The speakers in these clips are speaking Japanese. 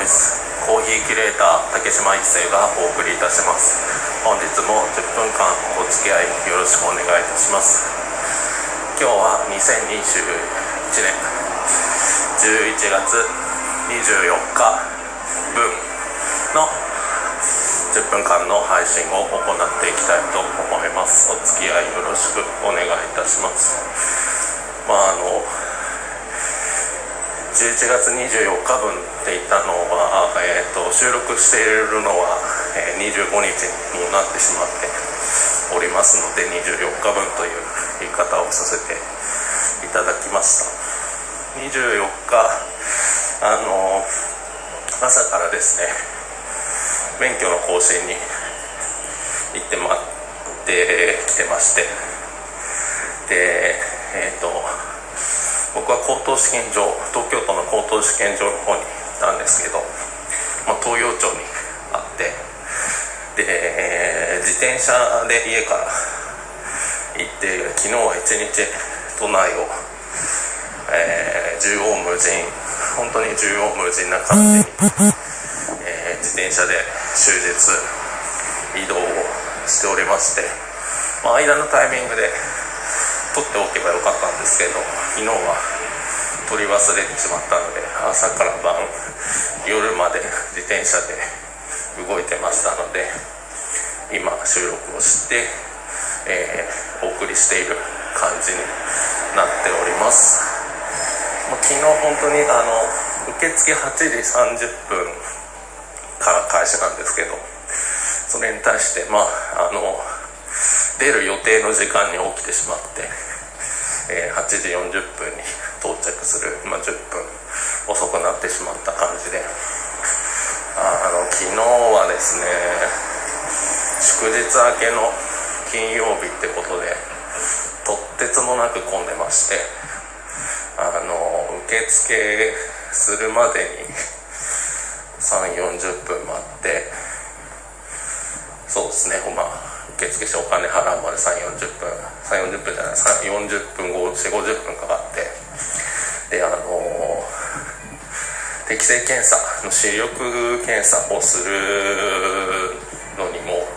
ボイスコーヒーキュレーター竹島一生がお送りいたします。本日も10分間お付き合いよろしくお願いいたします。今日は2021年11月24日分の10分間の配信を行っていきたいと思います。お付き合いよろしくお願いいたします。まああの11月24日分って言ったのは、えーと、収録しているのは、えー、25日になってしまっておりますので24日分という言い方をさせていただきました。24日あの朝からですね免許の更新に行ってまってきてましてでえっ、ー、と僕は高等試験場東京都の高等試験場の方に行ったんですけど、まあ、東洋町にあってで自転車で家から行って昨日は一日都内を、えー、縦横無尽本当に縦横無尽な感じに、えー、自転車で終日移動をしておりまして、まあ、間のタイミングで取っておけばよかったんですけど昨日は取り忘れてしまったので朝から晩夜まで自転車で動いてましたので今収録をして、えー、お送りしている感じになっております。昨日本当にあの受付8時30分から開始なんですけどそれに対してまああの出る予定の時間に起きてしまって、えー、8時40分に 到着する、まあ、10分遅くなってしまった感じであの昨日はですね祝日明けの金曜日ってことでとってつもなく混んでましてあの受付するまでに3 4 0分待ってそうですねまあ受付してお金払うまで3 4 0分。3 4 0分じゃない。40分4 5 0分かかって。であの 適正検査の視力検査をするのにも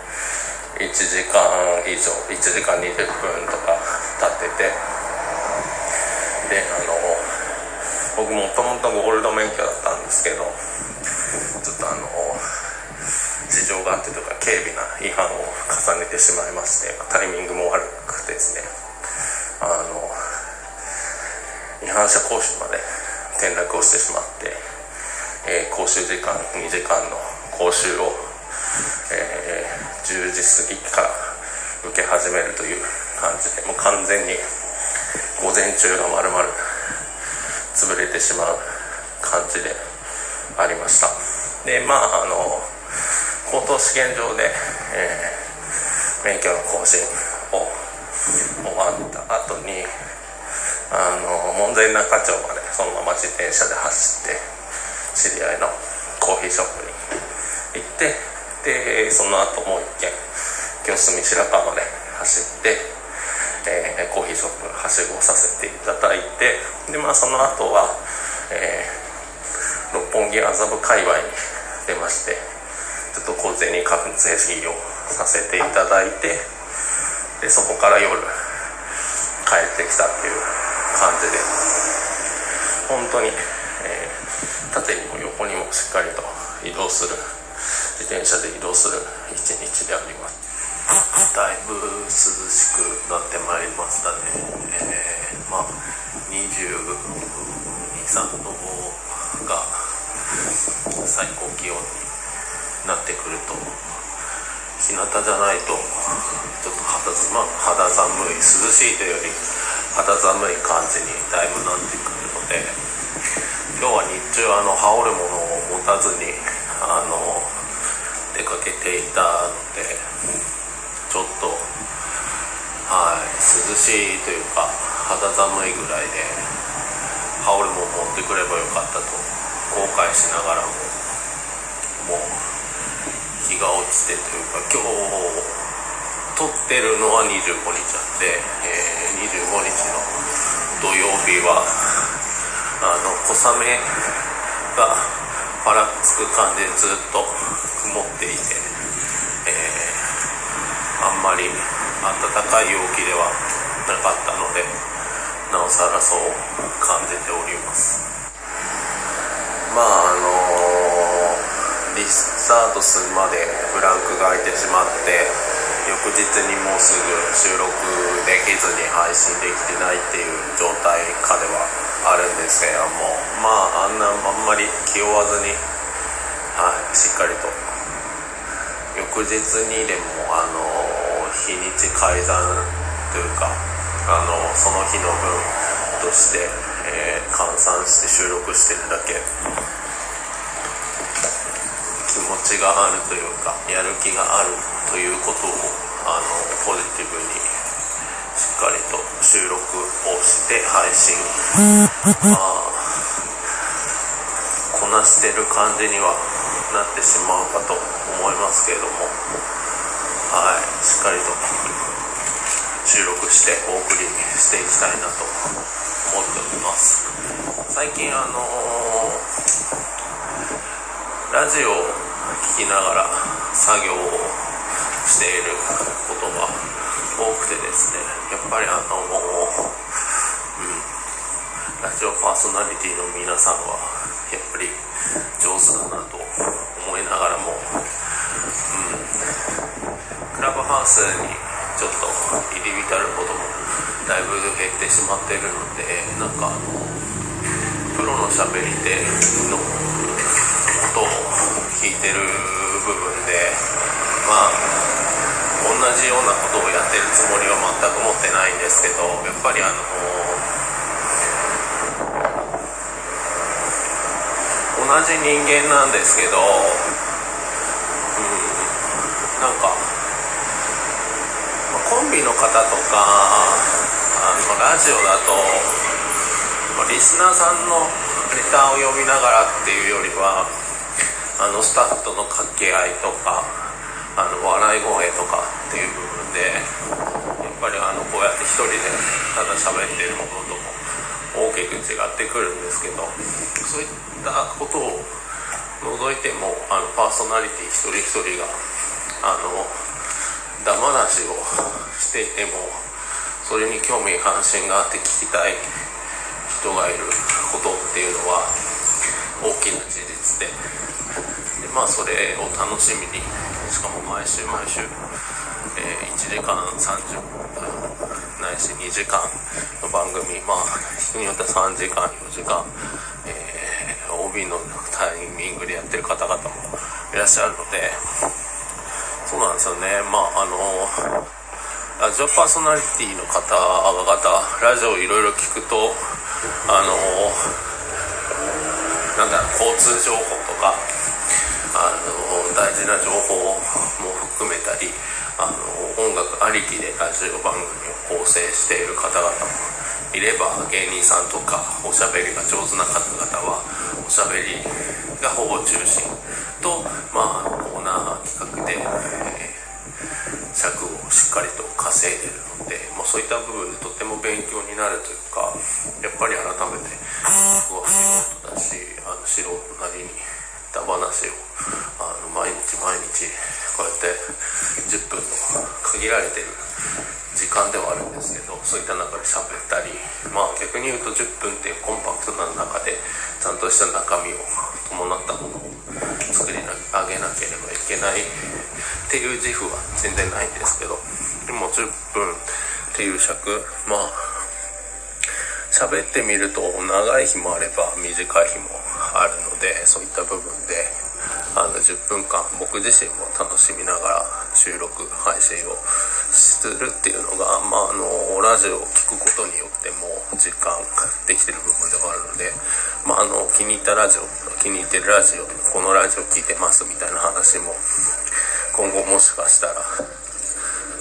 1時間以上1時間20分とか経ってて。であの僕もともとゴールド免許だったんですけど情があってとか軽微な違反を重ねてしまいましてタイミングも悪くてですね。あの違反者講習まで転落をしてしまって、えー、講習時間2時間の講習を、えー、10時過ぎから受け始めるという感じでもう完全に午前中がまるまる潰れてしまう感じでありました。でまああの高等試験場で、えー、免許の更新を終わった後にあの門前仲町までそのまま自転車で走って知り合いのコーヒーショップに行ってでその後もう一軒清澄白河まで走って、えー、コーヒーショップはしごさせていただいてでまあその後は、えー、六本木麻布界隈に出ましてちょっと小銭確税をさせていただいてでそこから夜帰ってきたっていう感じで本当に、えー、縦にも横にもしっかりと移動する自転車で移動する一日であります。だいぶ涼しくなってまいりましたね、えー、まあ223度が最高気温になってくると日向じゃないとちょっと肌,、ま肌寒い涼しいというより肌寒い感じにだいぶなってくるので今日は日中あの羽織るものを持たずにあの出かけていたのでちょっとはい涼しいというか肌寒いぐらいで羽織るもの持ってくればよかったと後悔しながらももうが落ちてというか今日撮ってるのは25日なんで、えー、25日の土曜日はあの小雨がぱらつく感じでずっと曇っていて、えー、あんまり暖かい陽気ではなかったのでなおさらそう感じております。まあ、スタートするまでブランクが空いてしまって翌日にもうすぐ収録できずに配信できてないっていう状態下ではあるんですけれどもまああんなあんまり気負わずに、はい、しっかりと。翌日にでもあの日にち改ざんというかあのその日の分として、えー、換算して収録してるだけ。持ちがあるというかやる気があるということをあのポジティブにしっかりと収録をして配信。まあこなしてる感じにはなってしまうかと思いますけれども。はい。しっかりと収録してお送りしていきたいなと思っております。最近あのー、ラジオを聴きながら作業をしていることが多くてですねやっぱりあのうんラジオパーソナリティの皆さんはやっぱり上手だなと思いながらも、うん、クラブハウスにちょっと入り浸ることもだい。ぶ減ってしまっているのでなんかプロのしゃべり手の音を聞いてる部分でまあ同じようなことをやってるつもりは全く持ってないんですけどやっぱりあの同じ人間なんですけど、うん、なんか、コンビの方とかあのラジオだと、リスナーさんのレタを読みながらっていうよりはあのスタッフとの掛け合いとかあの笑い声とかっていう部分でやっぱりあのこうやって一人でただ喋ってるものとも大きく違ってくるんですけどそういったことを除いてもあのパーソナリティ一人一人があのダマなしをしていてもそれに興味関心があって聞きたい人がいることっていうのは大きな事実で。でまあそれを楽しみにしかも毎週毎週、えー、1時間30分ないし2時間の番組まあ人によっては3時間4時間、えー、OB のタイミングでやってる方々もいらっしゃるのでそうなんですよね。まああのラジオパーソナリティの方々ラジオいろいろ聞くとあのなんだ交通情報とかあの大事な情報も含めたりあの音楽ありきでラジオ番組を構成している方々もいれば芸人さんとかおしゃべりが上手な方々はおしゃべりがほぼ中心と、まあ、コーナー企画で、えー、尺をしっかりと稼いでるので、まあ、そういった部分でとても勉強になるというかやっぱり改めて僕は素人だしあの素人なりに。った話をあの毎日毎日こうやって10分の限られてる時間ではあるんですけどそういった中で喋ったりまあ逆に言うと10分っていうコンパクトな中でちゃんとした中身を伴ったものをげなければいけないっていう自負は全然ないんですけどでも10分っていう尺まあ喋ってみると長い日もあれば短い日もあるのでそういった部分であの10分間僕自身も楽しみながら収録配信をするっていうのが、まあ、あのラジオを聴くことによっても実感できてる部分でもあるので、まあ、あの気に入ったラジオ気に入ってるラジオこのラジオ聴いてますみたいな話も今後もしかしたら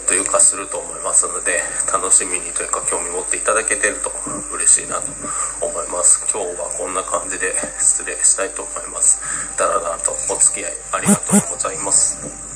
というかすると思いますので楽しみにというか興味持っていただけてると嬉しいなと思います。今日はこんな感じで失礼したいと思います。だらだらとお付き合いありがとうございます。